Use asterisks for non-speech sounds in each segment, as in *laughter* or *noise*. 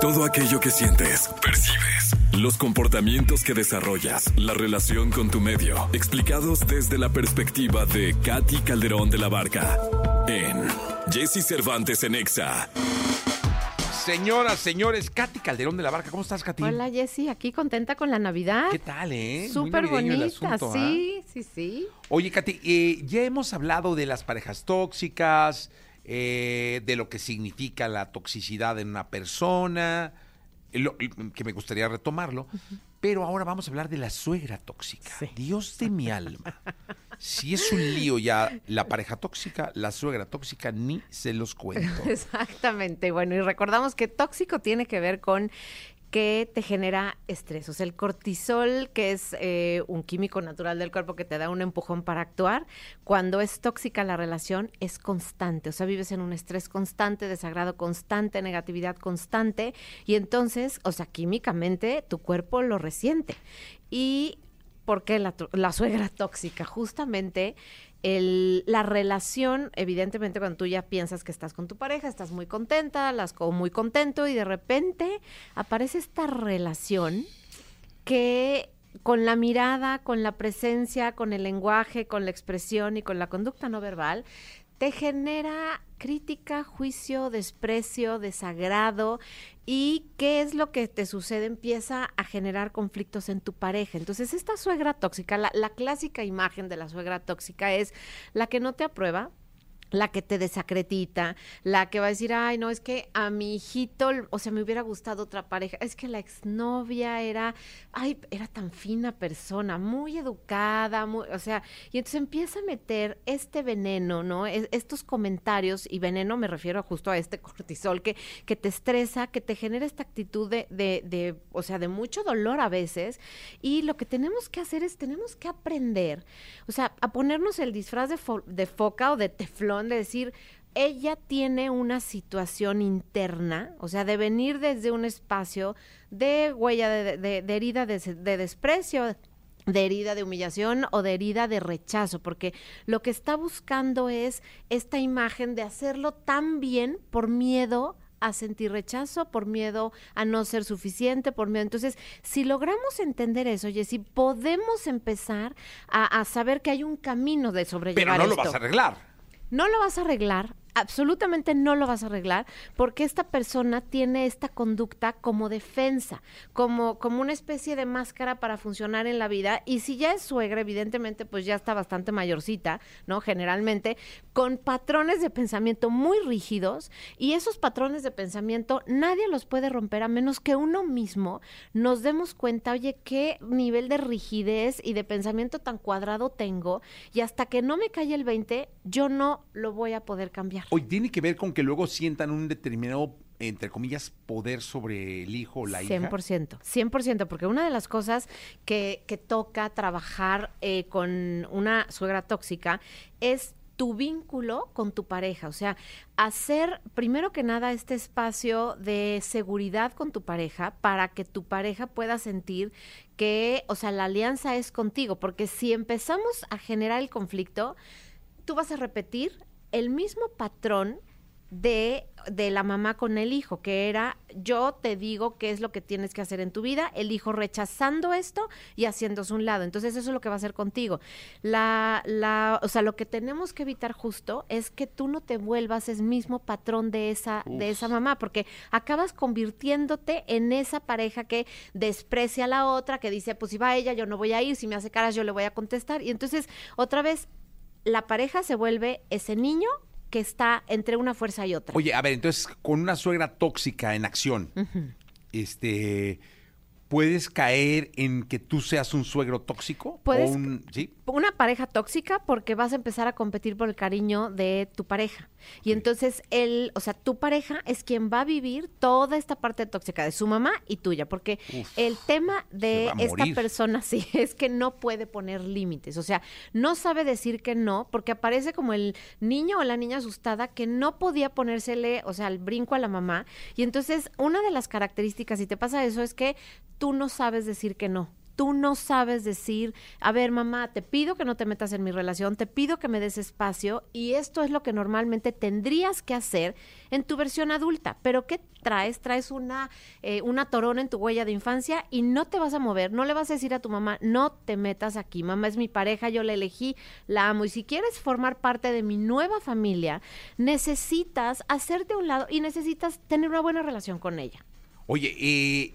Todo aquello que sientes, percibes, los comportamientos que desarrollas, la relación con tu medio, explicados desde la perspectiva de Katy Calderón de la Barca en Jesse Cervantes en Exa. Señoras, señores, Katy Calderón de la Barca, ¿cómo estás, Katy? Hola Jessy, aquí contenta con la Navidad. ¿Qué tal, eh? Súper bonita, asunto, ¿ah? sí, sí, sí. Oye, Katy, eh, ya hemos hablado de las parejas tóxicas, eh, de lo que significa la toxicidad en una persona, lo- que me gustaría retomarlo, pero ahora vamos a hablar de la suegra tóxica. Sí. Dios de mi alma. Si es un lío ya la pareja tóxica, la suegra tóxica, ni se los cuento. *laughs* Exactamente. Bueno, y recordamos que tóxico tiene que ver con que te genera estrés. O sea, el cortisol, que es eh, un químico natural del cuerpo que te da un empujón para actuar, cuando es tóxica la relación, es constante. O sea, vives en un estrés constante, desagrado constante, negatividad constante. Y entonces, o sea, químicamente tu cuerpo lo resiente. Y ¿Por qué la, suegra *laughs* tóxica? Justamente el- la relación, evidentemente cuando tú ya piensas que estás con tu pareja, estás muy contenta, las o muy contento y de repente aparece esta relación que con la mirada, con la presencia, con el lenguaje, con la expresión y con la conducta no verbal, te genera crítica, juicio, desprecio, desagrado y qué es lo que te sucede empieza a generar conflictos en tu pareja. Entonces esta suegra tóxica, la, la clásica imagen de la suegra tóxica es la que no te aprueba, la que te desacredita, la que va a decir, ay, no, es que a mi hijito, o sea, me hubiera gustado otra pareja, es que la exnovia era, ay, era tan fina persona, muy educada, muy, o sea, y entonces empieza a meter este veneno, ¿no? Es- estos comentarios, y veneno me refiero justo a este *laughs* cortisol que, que te estresa, que te genera esta actitud de, de, de, o sea, de mucho dolor a veces, y lo que tenemos que hacer es, tenemos que aprender, o sea, a ponernos el disfraz de, fo- de foca o de teflón, de decir, ella tiene una situación interna, o sea, de venir desde un espacio de huella de, de- de herida de, de desprecio, de herida de humillación o de herida de rechazo, porque lo que está buscando es esta imagen de hacerlo tan bien por miedo a sentir rechazo, por miedo a no ser suficiente, por miedo. Entonces, si logramos entender eso, Jessy, podemos empezar a, a saber que hay un camino de sobrellevar Pero no lo vas a arreglar. No lo vas a arreglar, absolutamente no lo vas a arreglar, porque esta persona tiene esta conducta como defensa, como, como una especie de máscara para funcionar en la vida. Y si ya es suegra, evidentemente, pues ya está bastante mayorcita, ¿no? Generalmente, con patrones de pensamiento muy rígidos, y esos patrones de pensamiento nadie los puede romper a menos que uno mismo nos demos cuenta, oye, qué nivel de rigidez y de pensamiento tan cuadrado tengo, y hasta que no me calle el 20, yo no lo voy a poder cambiar. Hoy tiene que ver con que luego sientan un determinado, entre comillas, poder sobre el hijo o la hija. 100%, 100%, porque una de las cosas que, que toca trabajar eh, con una suegra tóxica es tu vínculo con tu pareja, o sea, hacer primero que nada este espacio de seguridad con tu pareja para que tu pareja pueda sentir que, o sea, la alianza es contigo, porque si empezamos a generar el conflicto, tú vas a repetir el mismo patrón de, de la mamá con el hijo, que era yo te digo qué es lo que tienes que hacer en tu vida, el hijo rechazando esto y haciéndose un lado. Entonces eso es lo que va a hacer contigo. La, la, o sea, lo que tenemos que evitar justo es que tú no te vuelvas el mismo patrón de esa, de esa mamá, porque acabas convirtiéndote en esa pareja que desprecia a la otra, que dice, pues si va ella, yo no voy a ir, si me hace caras, yo le voy a contestar. Y entonces, otra vez, la pareja se vuelve ese niño que está entre una fuerza y otra. Oye, a ver, entonces, con una suegra tóxica en acción, este, ¿puedes caer en que tú seas un suegro tóxico? Puedes- O un- ¿Sí? Una pareja tóxica porque vas a empezar a competir por el cariño de tu pareja. Y entonces él, o sea, tu pareja es quien va a vivir toda esta parte tóxica de su mamá y tuya, porque Uf, el tema de esta persona *laughs* sí es que no puede poner límites, o sea, no sabe decir que no, porque aparece como el niño o la niña asustada que no podía ponérsele, o sea, el brinco a la mamá. Y entonces una de las características, si te pasa eso, es que tú no sabes decir que no. tú no sabes decir, a ver, mamá, te pido que no te metas en mi relación, te pido que me des espacio y esto es lo que normalmente tendrías que hacer en tu versión adulta. Pero ¿qué traes? Traes una, eh, una torona en tu huella de infancia y no te vas a mover, no le vas a decir a tu mamá, no te metas aquí, mamá es mi pareja, yo la elegí, la amo y si quieres formar parte de mi nueva familia, necesitas hacerte un lado y necesitas tener una buena relación con ella. Oye, eh,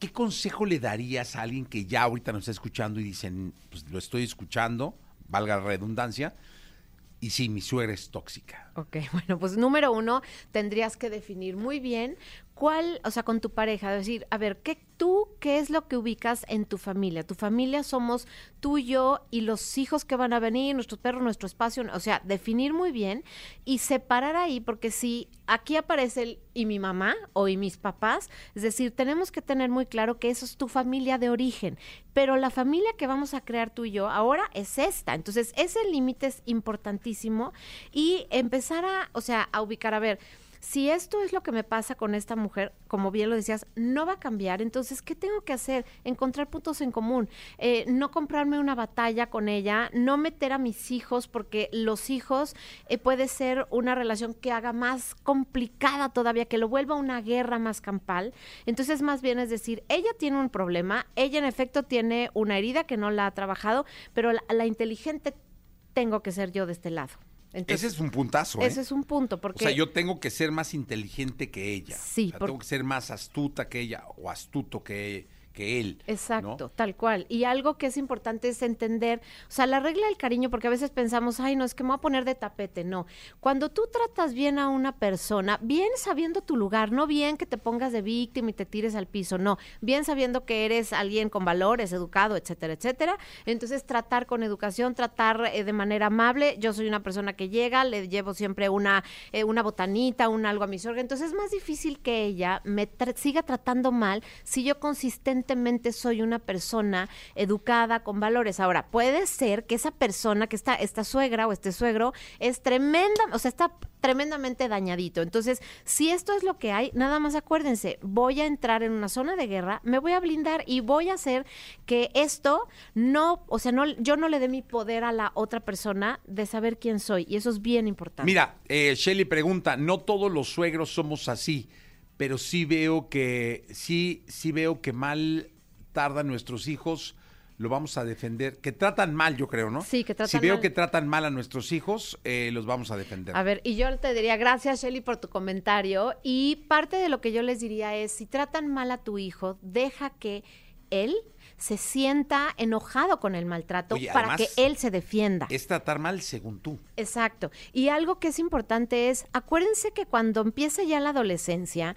¿qué consejo le darías a alguien que ya ahorita nos está escuchando y dicen, pues lo estoy escuchando, valga la redundancia, y sí, mi suegra es tóxica? Ok, *laughs* bueno, pues número uno, tendrías que definir muy bien cuál, o sea, con tu pareja, decir, a ver, ¿qué tú, qué es lo que ubicas en tu familia? Tu familia somos tú, yo y los hijos que van a venir, nuestros perros, nuestro espacio, o sea, definir muy bien y separar ahí, porque si aquí aparece el y mi mamá o y mis papás, es decir, tenemos que tener muy claro que eso es tu familia de origen, pero la familia que vamos a crear tú y yo ahora es esta. Entonces, ese límite es importantísimo y empezar a, o sea, a ubicar, a ver, si esto es lo que me pasa con esta mujer, como bien lo decías, no va a cambiar, entonces, ¿qué tengo que hacer? Encontrar puntos en común, eh, no comprarme una batalla con ella, no meter a mis hijos, porque los hijos eh, puede ser una relación que haga más complicada todavía, que lo vuelva una guerra más campal. Entonces, más bien es decir, ella tiene un problema, ella en efecto tiene una herida que no la ha trabajado, pero la, la inteligente tengo que ser yo de este lado ese es un puntazo. ¿eh? Ese es un punto. Porque, o sea, yo tengo que ser más inteligente que ella. Sí. Tengo que ser más astuta que ella o astuto que que él. Exacto, tal cual. Y algo que es importante es entender, o sea, la regla del cariño, porque a veces pensamos, ay, no, es que me voy a poner de tapete. No. Cuando tú tratas bien a una persona, bien sabiendo tu lugar, no bien que te pongas de víctima y te tires al piso, no. Bien sabiendo que eres alguien con valores, educado, etcétera, etcétera. Entonces, tratar con educación, tratar eh, de manera amable. Yo soy una persona que llega, le llevo siempre una, eh, una botanita, un algo a mi sorga. Entonces, es más difícil que ella me siga tratando mal si yo consistente soy una persona educada, con valores. Ahora, puede ser que esa persona, que está esta suegra o este suegro, es tremenda, o sea, está tremendamente dañadito. Entonces, si esto es lo que hay, nada más acuérdense, voy a entrar en una zona de guerra, me voy a blindar y voy a hacer que esto no, o sea, no, yo no le dé mi poder a la otra persona de saber quién soy. Y eso es bien importante. Mira, eh, Shelly pregunta, no todos los suegros somos así pero sí veo que, sí, sí veo que mal tardan nuestros hijos, lo vamos a defender. Que tratan mal, yo creo, ¿no? Sí, que tratan Si veo que tratan mal a nuestros hijos, eh, los vamos a defender. A ver, y yo te diría, gracias, Shelly, por tu comentario. Y parte de lo que yo les diría es, si tratan mal a tu hijo, deja que él se sienta enojado con el maltrato para que él se defienda. Es tratar mal según tú. Exacto. Y algo que es importante es, acuérdense que cuando empieza ya la adolescencia,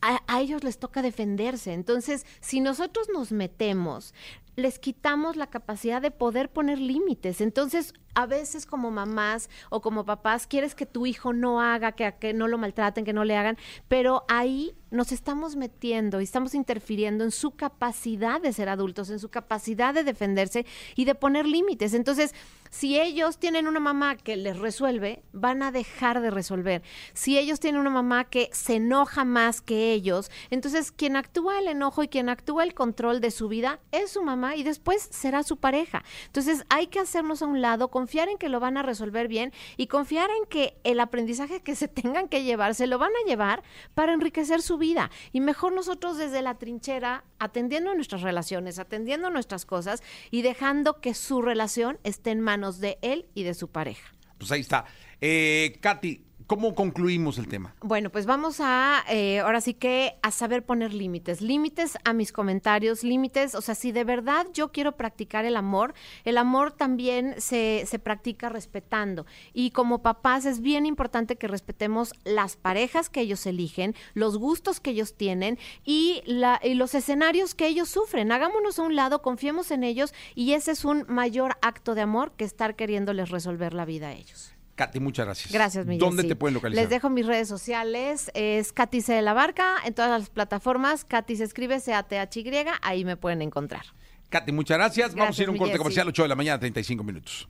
a, ellos les toca defenderse. Entonces, si nosotros nos metemos, les quitamos la capacidad de poder poner límites. Entonces, a veces como mamás o como papás quieres que tu hijo no haga, que, no lo maltraten, que no le hagan, pero ahí nos estamos metiendo y estamos interfiriendo en su capacidad de ser adultos, en su capacidad de defenderse y de poner límites. Entonces, si ellos tienen una mamá que les resuelve, van a dejar de resolver. Si ellos tienen una mamá que se enoja más que ellos, entonces quien actúa el enojo y quien actúa el control de su vida es su mamá y después será su pareja. Entonces, hay que hacernos a un lado, confiar en que lo van a resolver bien y confiar en que el aprendizaje que se *laughs* tengan que llevar se lo van a llevar para enriquecer su vida. Y mejor nosotros desde la trinchera, atendiendo nuestras relaciones, atendiendo nuestras cosas y dejando que su relación esté en manos de él y de su pareja. Pues ahí está. Eh, Katy, ¿Cómo concluimos el tema? Bueno, pues vamos a, eh, ahora sí que, a saber poner límites. Límites a mis comentarios, límites, o sea, si de verdad yo quiero practicar el amor, el amor también se, se practica respetando. Y como papás es bien importante que respetemos las parejas que ellos eligen, los gustos que ellos tienen y, la, y los escenarios que ellos sufren. Hagámonos a un lado, confiemos en ellos y ese es un mayor acto de amor que estar queriéndoles resolver la vida a ellos. Katy, muchas gracias. Gracias, Miguel. ¿Dónde te pueden localizar? Les dejo mis redes sociales. Es Katy C. de la Barca en todas las plataformas. Katy se escribe C-A-T-H-Y. Ahí me pueden encontrar. Katy, muchas gracias. Vamos a ir a un corte comercial, 8 de la mañana, 35 minutos.